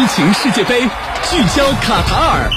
激情世界杯，聚焦卡塔尔。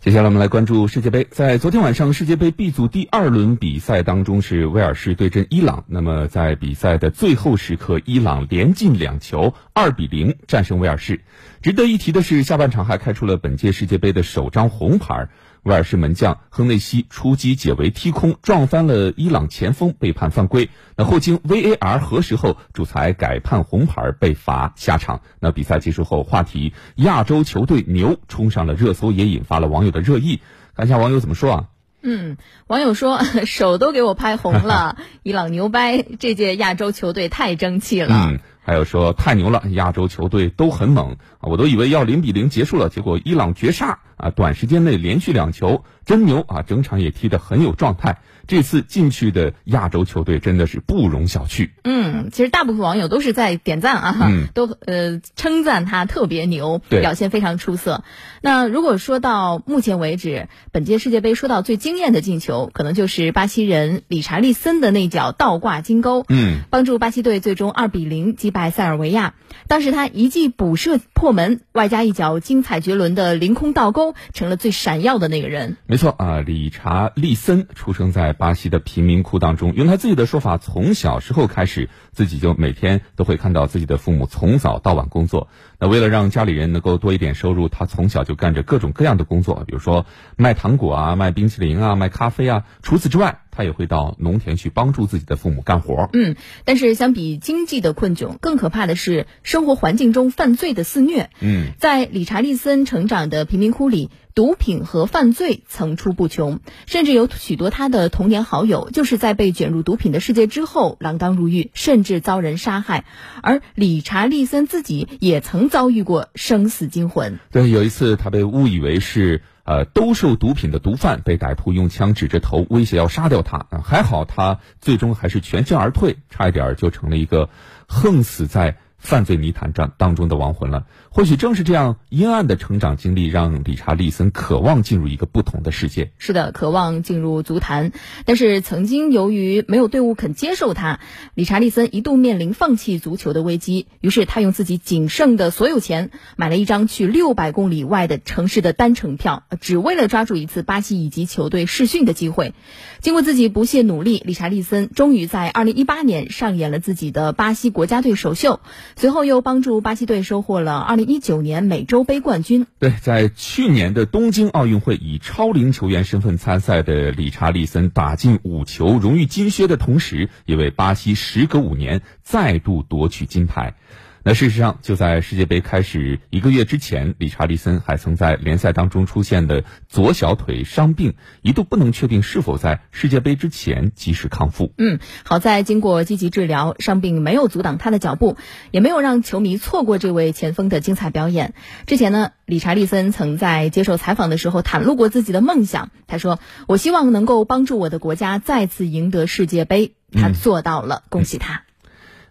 接下来我们来关注世界杯。在昨天晚上世界杯 B 组第二轮比赛当中，是威尔士对阵伊朗。那么在比赛的最后时刻，伊朗连进两球，二比零战胜威尔士。值得一提的是，下半场还开出了本届世界杯的首张红牌。威尔士门将亨内西出击解围踢空，撞翻了伊朗前锋，被判犯规。那后经 VAR 核实后，主裁改判红牌，被罚下场。那比赛结束后，话题“亚洲球队牛”冲上了热搜，也引发了网友的热议。看一下网友怎么说啊？嗯，网友说 手都给我拍红了，伊朗牛掰，这届亚洲球队太争气了。嗯，还有说太牛了，亚洲球队都很猛啊，我都以为要零比零结束了，结果伊朗绝杀啊，短时间内连续两球，真牛啊，整场也踢得很有状态。这次进去的亚洲球队真的是不容小觑。嗯，其实大部分网友都是在点赞啊，嗯都呃称赞他特别牛，表现非常出色。那如果说到目前为止，本届世界杯说到最惊艳的进球，可能就是巴西人理查利森的那脚倒挂金钩，嗯，帮助巴西队最终二比零击败塞尔维亚。当时他一记补射破门，外加一脚精彩绝伦的凌空倒钩，成了最闪耀的那个人。没错啊，理查利森出生在巴西的贫民窟当中，用他自己的说法，从小时候开始，自己就每天都会看到自己的父母从早到晚工作。那为了让家里人能够多一点收入，他从小就干着各种各样的工作，比如说卖糖果啊、卖冰淇淋啊、卖咖啡啊。除此之外，他也会到农田去帮助自己的父母干活。嗯，但是相比经济的困窘，更可怕的是生活环境中犯罪的肆虐。嗯，在理查利森成长的贫民窟里，毒品和犯罪层出不穷，甚至有许多他的童年好友就是在被卷入毒品的世界之后锒铛入狱，甚至遭人杀害。而理查利森自己也曾遭遇过生死惊魂。对，有一次他被误以为是呃兜售毒品的毒贩，被歹徒用枪指着头威胁要杀掉他。还好他最终还是全身而退，差一点就成了一个横死在犯罪泥潭当当中的亡魂了。或许正是这样阴暗的成长经历，让理查利森渴望进入一个不同的世界。是的，渴望进入足坛，但是曾经由于没有队伍肯接受他，理查利森一度面临放弃足球的危机。于是他用自己仅剩的所有钱买了一张去六百公里外的城市的单程票，只为了抓住一次巴西乙级球队试训的机会。经过自己不懈努力，理查利森终于在二零一八年上演了自己的巴西国家队首秀，随后又帮助巴西队收获了二零一九年美洲杯冠军。对，在去年的东京奥运会以超龄球员身份参赛的理查利森打进五球，荣誉金靴的同时，也为巴西时隔五年再度夺取金牌。那事实上，就在世界杯开始一个月之前，理查利森还曾在联赛当中出现的左小腿伤病，一度不能确定是否在世界杯之前及时康复。嗯，好在经过积极治疗，伤病没有阻挡他的脚步，也没有让球迷错过这位前锋的精彩表演。之前呢，理查利森曾在接受采访的时候袒露过自己的梦想，他说：“我希望能够帮助我的国家再次赢得世界杯。”他做到了，恭喜他。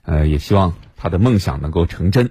呃，也希望他的梦想能够成真。